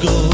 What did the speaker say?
go.